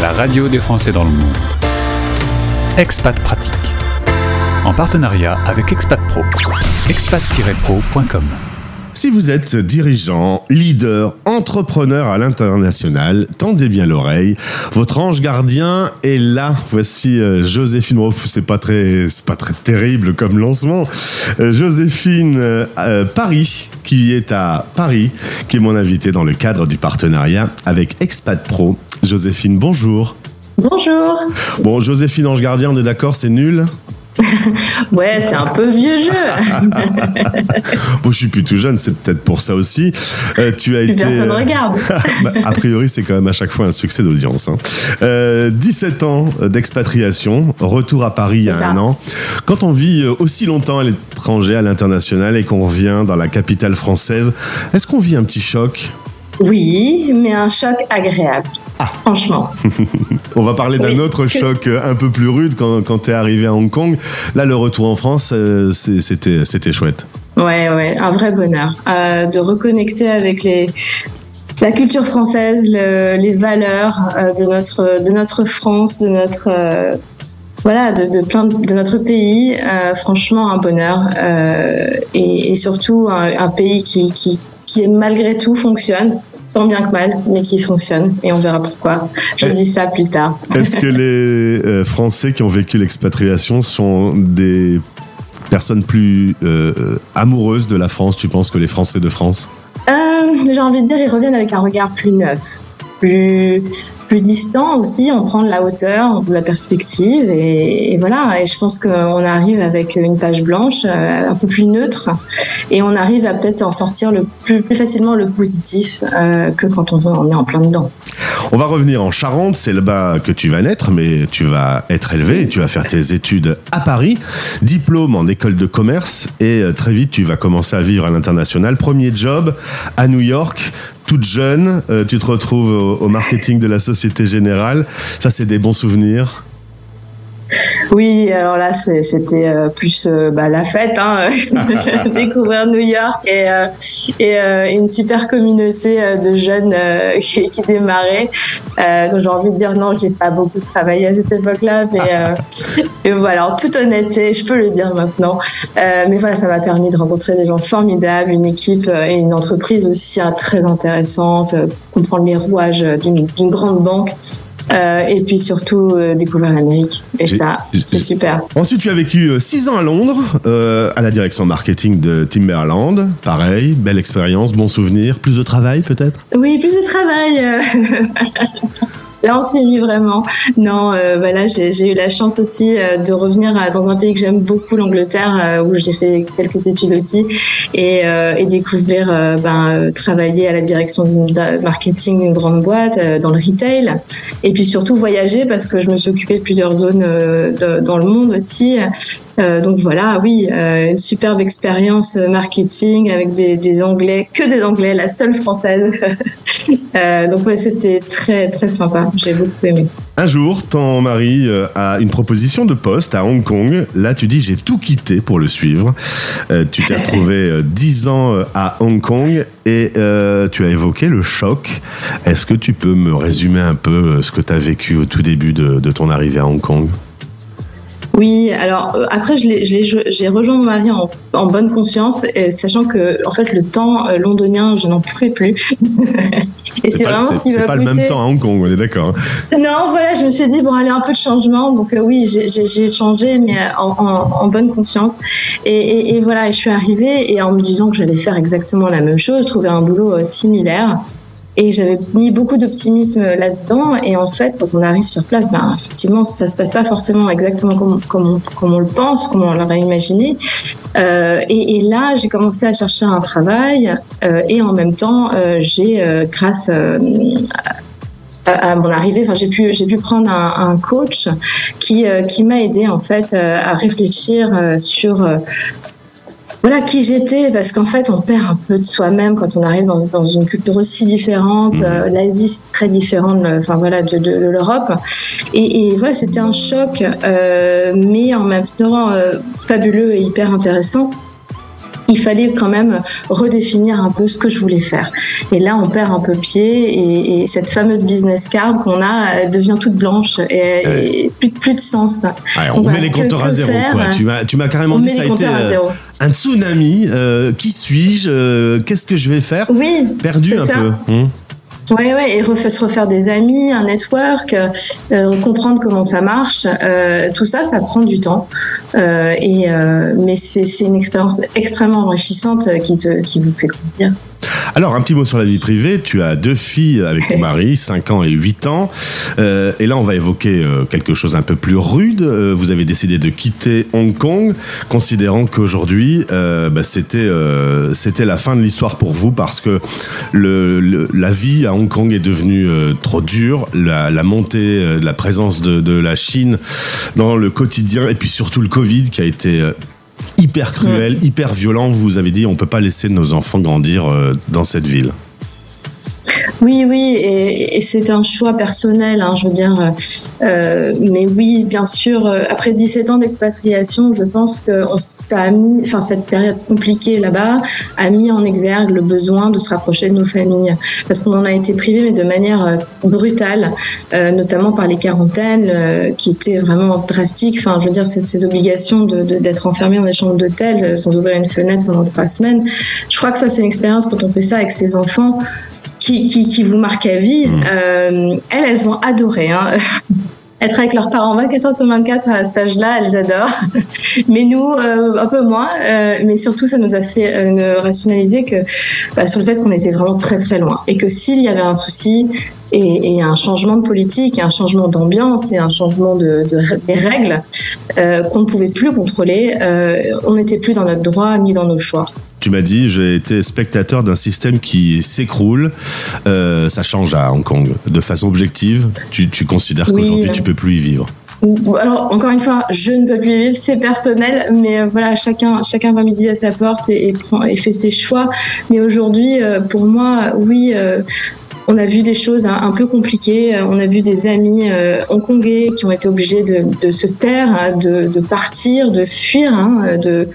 la radio des Français dans le monde. Expat Pratique. En partenariat avec Expat Pro. expat-pro.com. Si vous êtes dirigeant, leader, entrepreneur à l'international, tendez bien l'oreille. Votre ange gardien est là. Voici euh, Joséphine. C'est pas très, pas très terrible comme lancement. Euh, Joséphine euh, Paris, qui est à Paris, qui est mon invitée dans le cadre du partenariat avec Expat Pro. Joséphine, bonjour. Bonjour. Bon, Joséphine Ange Gardien, on est d'accord, c'est nul ouais, c'est un peu vieux jeu. bon, je suis plus tout jeune, c'est peut-être pour ça aussi. Euh, tu as été. Personne regarde. Bah, a priori, c'est quand même à chaque fois un succès d'audience. 17 hein. euh, ans d'expatriation, retour à Paris il y a un an. Quand on vit euh, aussi longtemps à l'étranger, à l'international, et qu'on revient dans la capitale française, est-ce qu'on vit un petit choc? Oui, mais un choc agréable. Ah. Franchement. On va parler d'un autre choc euh, un peu plus rude quand, quand tu es arrivé à Hong Kong. Là, le retour en France, euh, c'était, c'était chouette. Ouais, ouais, un vrai bonheur. Euh, de reconnecter avec les, la culture française, les valeurs de, notre, de notre France, de notre. voilà, de, plein de, notre pays, franchement un bonheur et, surtout un, pays qui, qui, qui malgré tout fonctionne tant bien que mal, mais qui fonctionne. Et on verra pourquoi. Je dis ça plus tard. Est-ce que les euh, Français qui ont vécu l'expatriation sont des personnes plus euh, amoureuses de la France, tu penses, que les Français de France? Euh, J'ai envie de dire, ils reviennent avec un regard plus neuf plus, plus distant aussi, on prend de la hauteur, de la perspective et, voilà. Et je pense qu'on arrive avec une page blanche, euh, un peu plus neutre, et on arrive à peut-être en sortir le plus, facilement le positif euh, que quand on, est en plein dedans. On va revenir en Charente, c'est là-bas que tu vas naître, mais tu vas être élevé tu vas faire tes études à Paris, diplôme en école de commerce et euh, très vite tu vas commencer à vivre à l'international. Premier job à New York, toute jeune, euh, tu te retrouves au, marketing de la Société Générale. Ça, c'est des bons souvenirs. Oui, alors là, c'était euh, plus euh, bah, la fête, hein, découvrir New York et, et une super communauté de jeunes qui, qui, démarrait. donc j'ai envie de dire non, j'ai pas beaucoup travaillé à cette époque-là, mais voilà, en toute honnêteté, je peux le dire maintenant. mais voilà, ça m'a permis de rencontrer des gens formidables, une équipe et une entreprise aussi hein, très intéressante, comprendre les rouages d'une grande banque. Euh, et puis surtout euh, découvrir l'Amérique. Et ça, c'est super. Ensuite, tu as vécu 6 euh, ans à Londres, à la direction marketing de Timberland. Pareil, belle expérience, bon souvenir. Plus de travail peut-être? Oui, plus de travail. Là, on mis vraiment. Non, euh, voilà, j'ai eu la chance aussi euh, de revenir dans un pays que j'aime beaucoup, l'Angleterre, euh, où j'ai fait quelques études aussi, et, découvrir, ben, travailler à la direction marketing d'une grande boîte, dans le retail, et puis surtout voyager parce que je me suis occupée de plusieurs zones dans le monde aussi. Donc voilà, oui, une superbe expérience marketing avec des, Anglais, que des Anglais, la seule française. donc ouais, c'était très très sympa. J'ai beaucoup aimé. Un jour, ton mari euh, a une proposition de poste à Hong Kong. Là, tu dis j'ai tout quitté pour le suivre. Euh, tu t'es retrouvé 10 euh, ans à Hong Kong et tu as évoqué le choc. Est-ce que tu peux me résumer un peu ce que tu as vécu au tout début de ton arrivée à Hong Kong? Oui, alors euh, après, j'ai rejoint mon mari en, en, bonne conscience, sachant que en fait, le temps euh, londonien, je n'en pouvais plus. et c'est vraiment ce qui m'a C'est pas le même temps à Hong Kong, on est d'accord. Hein. Non, voilà, je me suis dit, bon, allez, un peu de changement. Donc euh, oui, j'ai changé, mais en, en, bonne conscience. Et, et, voilà, je suis arrivée et en me disant que j'allais faire exactement la même chose, trouver un boulot similaire. Et j'avais mis beaucoup d'optimisme là-dedans. Et en fait, quand on arrive sur place, ben, effectivement, ça se passe pas forcément exactement comme, comme, on, on le pense, comme on l'aurait imaginé. Euh, et, là, j'ai commencé à chercher un travail. Euh, et en même temps, euh, j'ai, grâce à mon arrivée, enfin j'ai pu j'ai pu prendre un, un coach qui qui m'a aidé en fait à réfléchir sur voilà qui j'étais parce qu'en fait on perd un peu de soi-même quand on arrive dans, dans une culture aussi différente. Mmh. Euh, L'Asie c'est très différent de, enfin voilà de, de, de l'Europe et, et, voilà c'était un choc euh, mais en même temps euh, fabuleux et hyper intéressant. Il fallait quand même redéfinir un peu ce que je voulais faire. Et là, on perd un peu pied et, cette fameuse business card qu'on a euh, devient toute blanche et, plus, plus, de sens. on met les compteurs à zéro. Quoi. Tu m'as, tu m'as carrément dit ça a été euh, un tsunami. Euh, qui suis-je Qu'est-ce que je vais faire Oui. Perdu un peu. Hum. Oui, ouais, et se refaire des amis, un network, euh, comprendre comment ça marche, euh, tout ça, ça prend du temps. Euh, et, mais c'est une expérience extrêmement enrichissante qui, te, qui vous fait grandir. Alors, un petit mot sur la vie privée. Tu as deux filles avec ton mari, 5 ans et 8 ans. Euh, et là, on va évoquer euh, quelque chose un peu plus rude. Euh, vous avez décidé de quitter Hong Kong, considérant qu'aujourd'hui, bah, c'était c'était la fin de l'histoire pour vous parce que le, la vie à Hong Kong est devenue trop dure. La, la montée la présence de, de la Chine dans le quotidien et puis surtout le Covid qui a été hyper cruel, hyper violent. Vous avez dit on peut pas laisser nos enfants grandir euh, dans cette ville. Oui, oui, et, c'est un choix personnel, hein, je veux dire. Euh, mais oui, bien sûr, euh, après 17 ans d'expatriation, je pense que ça a mis, enfin cette période compliquée là-bas a mis en exergue le besoin de se rapprocher de nos familles, parce qu'on en a été privé, mais de manière euh, brutale, notamment par les quarantaines, qui étaient vraiment drastiques. Enfin, je veux dire, ces, obligations d'être de, enfermé dans des chambres d'hôtel sans ouvrir une fenêtre pendant trois semaines. Je crois que ça, c'est une expérience quand on fait ça avec ses enfants qui, qui, qui vous marquent à vie. Mmh. Euh, elles, elles ont adoré. Hein. Être avec leurs parents 24 heures sur 24 à cet âge-là, elles adorent. mais nous, euh, un peu moins. Euh, mais surtout, ça nous a fait rationaliser que bah, sur le fait qu'on était vraiment très très loin et que s'il y avait un souci et, et, un changement de politique, et un changement d'ambiance et un changement de, de des règles qu'on ne pouvait plus contrôler, on n'était plus dans notre droit ni dans nos choix. Tu m'as dit, j'ai été spectateur d'un système qui s'écroule. Euh, ça change à Hong Kong. De façon objective, tu, tu considères qu'aujourd'hui, tu peux plus y vivre? Alors encore une fois, je ne peux plus y vivre, c'est personnel, mais euh, voilà, chacun, chacun va midi à sa porte et, prend, et fait ses choix. Mais aujourd'hui, euh, pour moi, oui, euh, on a vu des choses un, peu compliquées. On a vu des amis hongkongais qui ont été obligés de, de se taire, hein, de, de, partir, de fuir, hein, de,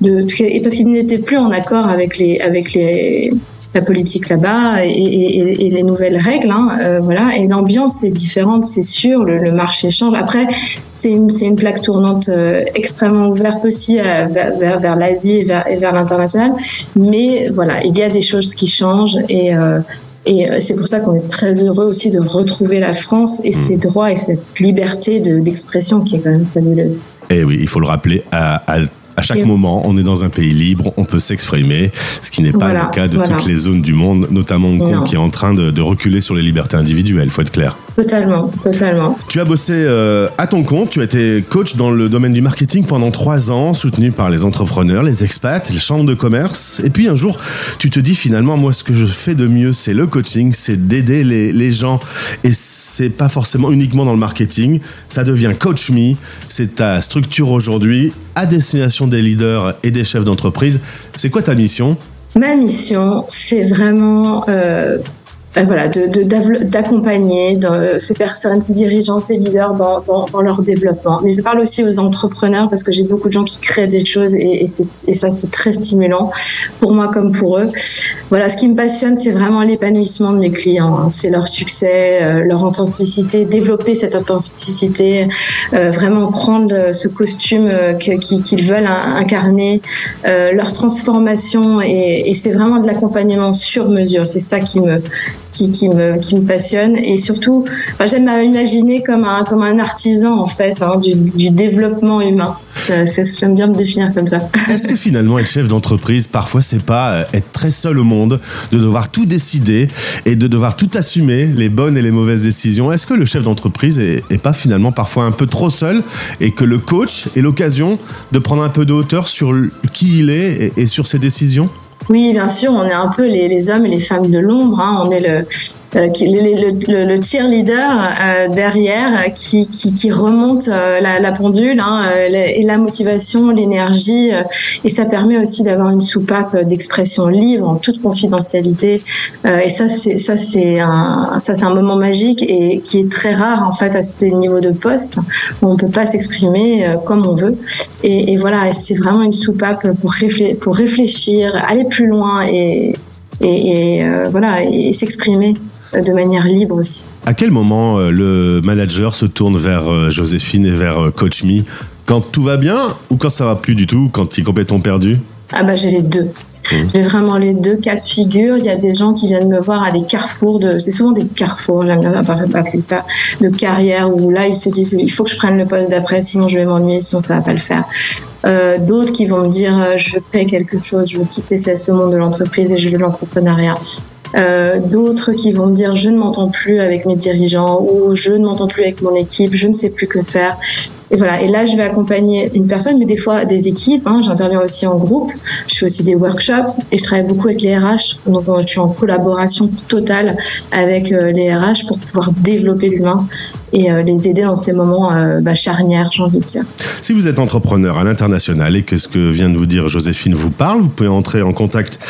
de, parce qu'ils n'étaient plus en accord avec les, avec les, la politique là-bas et, les nouvelles règles. Hein, euh, voilà. Et l'ambiance est différente, c'est sûr. Le, marché change. Après, c'est une, une, plaque tournante euh, extrêmement ouverte aussi euh, vers, vers, l'Asie et vers, vers l'international. Mais voilà, il y a des choses qui changent et et c'est pour ça qu'on est très heureux aussi de retrouver la France et mmh. ses droits et cette liberté d'expression qui est quand même fabuleuse. Et eh oui, il faut le rappeler à, à à chaque moment, on est dans un pays libre, on peut s'exprimer, ce qui n'est pas le cas de toutes les zones du monde, notamment Hong Kong, qui est en train de, de reculer sur les libertés individuelles, faut être clair. Totalement, totalement. Tu as bossé euh, à ton compte, tu as été coach dans le domaine du marketing pendant trois ans, soutenu par les entrepreneurs, les expats, les chambres de commerce. Et puis un jour, tu te dis finalement, moi, ce que je fais de mieux, c'est le coaching, c'est d'aider les, les, gens. Et c'est pas forcément uniquement dans le marketing. Ça devient Coach Me. C'est ta structure aujourd'hui à destination des leaders et des chefs d'entreprise. C'est quoi ta mission? Ma mission, c'est vraiment euh, euh, voilà, d'accompagner de, ces personnes, ces dirigeants, ces leaders dans, dans, dans, leur développement. Mais je parle aussi aux entrepreneurs parce que j'ai beaucoup de gens qui créent des choses et, et ça, c'est très stimulant pour moi comme pour eux. Voilà, ce qui me passionne, c'est vraiment l'épanouissement de mes clients. Hein. C'est leur succès, euh, leur authenticité, développer cette authenticité, euh, vraiment prendre ce costume qu'ils veulent incarner, leur transformation et, c'est vraiment de l'accompagnement sur mesure. C'est ça qui me qui, me, qui me passionne. Et surtout, j'aime imaginer comme un, comme un artisan, en fait, hein, du, du, développement humain. J'aime bien me définir comme ça. Est-ce que finalement, être chef d'entreprise, parfois, c'est pas euh, être très seul au monde, de devoir tout décider et de devoir tout assumer, les bonnes et les mauvaises décisions Est-ce que le chef d'entreprise est, pas finalement parfois un peu trop seul et que le coach est l'occasion de prendre un peu de hauteur sur qui il est et, sur ses décisions? Oui, bien sûr, on est un peu les, les hommes et les femmes de l'ombre. Hein. On est le, qui, le, le, cheerleader derrière qui, qui, remonte la, la, pendule hein, et la motivation, l'énergie. et ça permet aussi d'avoir une soupape d'expression libre en toute confidentialité. et ça, c'est un, un moment magique et qui est très rare en fait à ce niveau de poste où on peut pas s'exprimer comme on veut. Et, voilà, c'est vraiment une soupape pour, réfléchir, pour réfléchir, aller plus loin et, et, euh, voilà, et s'exprimer de manière libre aussi. À quel moment euh, le manager se tourne vers euh, Joséphine et vers Coach Me? Quand tout va bien ou quand ça va plus du tout, quand il est complètement perdu? Ah bah j'ai les deux. Mmh. J'ai vraiment les deux cas de figure. Il y a des gens qui viennent me voir à des carrefours de, c'est souvent des carrefours, j'aime bien appeler ça, de carrière où là ils se disent il faut que je prenne le poste d'après, sinon je vais m'ennuyer, sinon ça va pas le faire. Euh, d'autres qui vont me dire euh, je veux créer quelque chose, je veux quitter ce monde de l'entreprise et je veux l'entrepreneuriat. Euh, d'autres qui vont me dire je ne m'entends plus avec mes dirigeants ou je ne m'entends plus avec mon équipe, je ne sais plus que faire. Et voilà. Et là, je vais accompagner une personne, mais des fois des équipes. Hein. J'interviens aussi en groupe. Je fais aussi des workshops et je travaille beaucoup avec les RH. Donc, je suis en collaboration totale avec euh, les RH pour pouvoir développer l'humain et euh, les aider dans ces moments euh, bah, charnières, j'ai envie de dire. Si vous êtes entrepreneur à l'international et que ce que vient de vous dire Joséphine vous parle, vous pouvez entrer en contact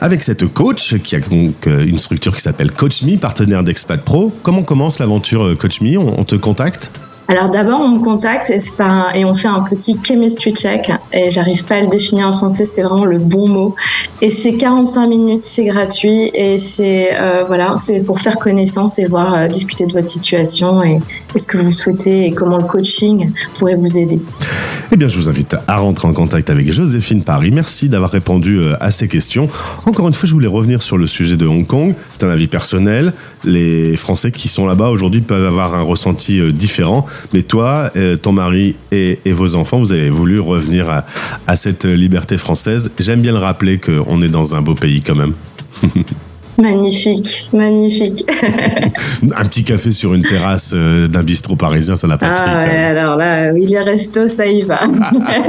avec cette coach qui a donc une structure qui s'appelle Coach Me, partenaire d'Expat Pro. Comment commence l'aventure Coach Me? On te contacte? Alors d'abord, on me contacte et, et, on fait un petit chemistry check. Et j'arrive pas à le définir en français, c'est vraiment le bon mot. Et c'est 45 minutes, c'est gratuit et c'est euh, voilà, c'est pour faire connaissance et voir euh, discuter de votre situation et, et ce que vous souhaitez et comment le coaching pourrait vous aider. Eh bien, je vous invite à rentrer en contact avec Joséphine Paris. Merci d'avoir répondu euh, à ces questions. Encore une fois, je voulais revenir sur le sujet de Hong Kong. C'est un avis personnel. Les Français qui sont là-bas aujourd'hui peuvent avoir un ressenti différent. Mais toi, euh, ton mari et, vos enfants, vous avez voulu revenir à, à cette liberté française. J'aime bien le rappeler qu'on est dans un beau pays quand même. Magnifique, magnifique. un petit café sur une terrasse euh, d'un bistrot parisien, ça n'a pas ah, Ouais, alors là, oui, les restos, ça y va.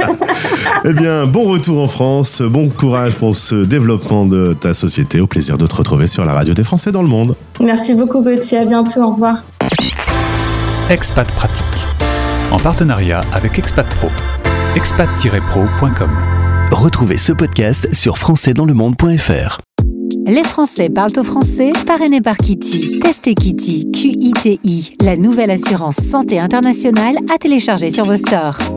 eh bien, bon retour en France, bon courage pour ce développement de ta société. Au plaisir de te retrouver sur la radio des Français dans le monde. Merci beaucoup Gauthier, à bientôt, au revoir. Expat Pratique, en partenariat avec Expat Pro, expat-pro.com. Retrouvez ce podcast sur françaisdanslemonde.fr. Les Français parlent au français, parrainé par Kitty. Testez Kitty, Q-I-T-I, la nouvelle assurance santé internationale à télécharger sur vos stores.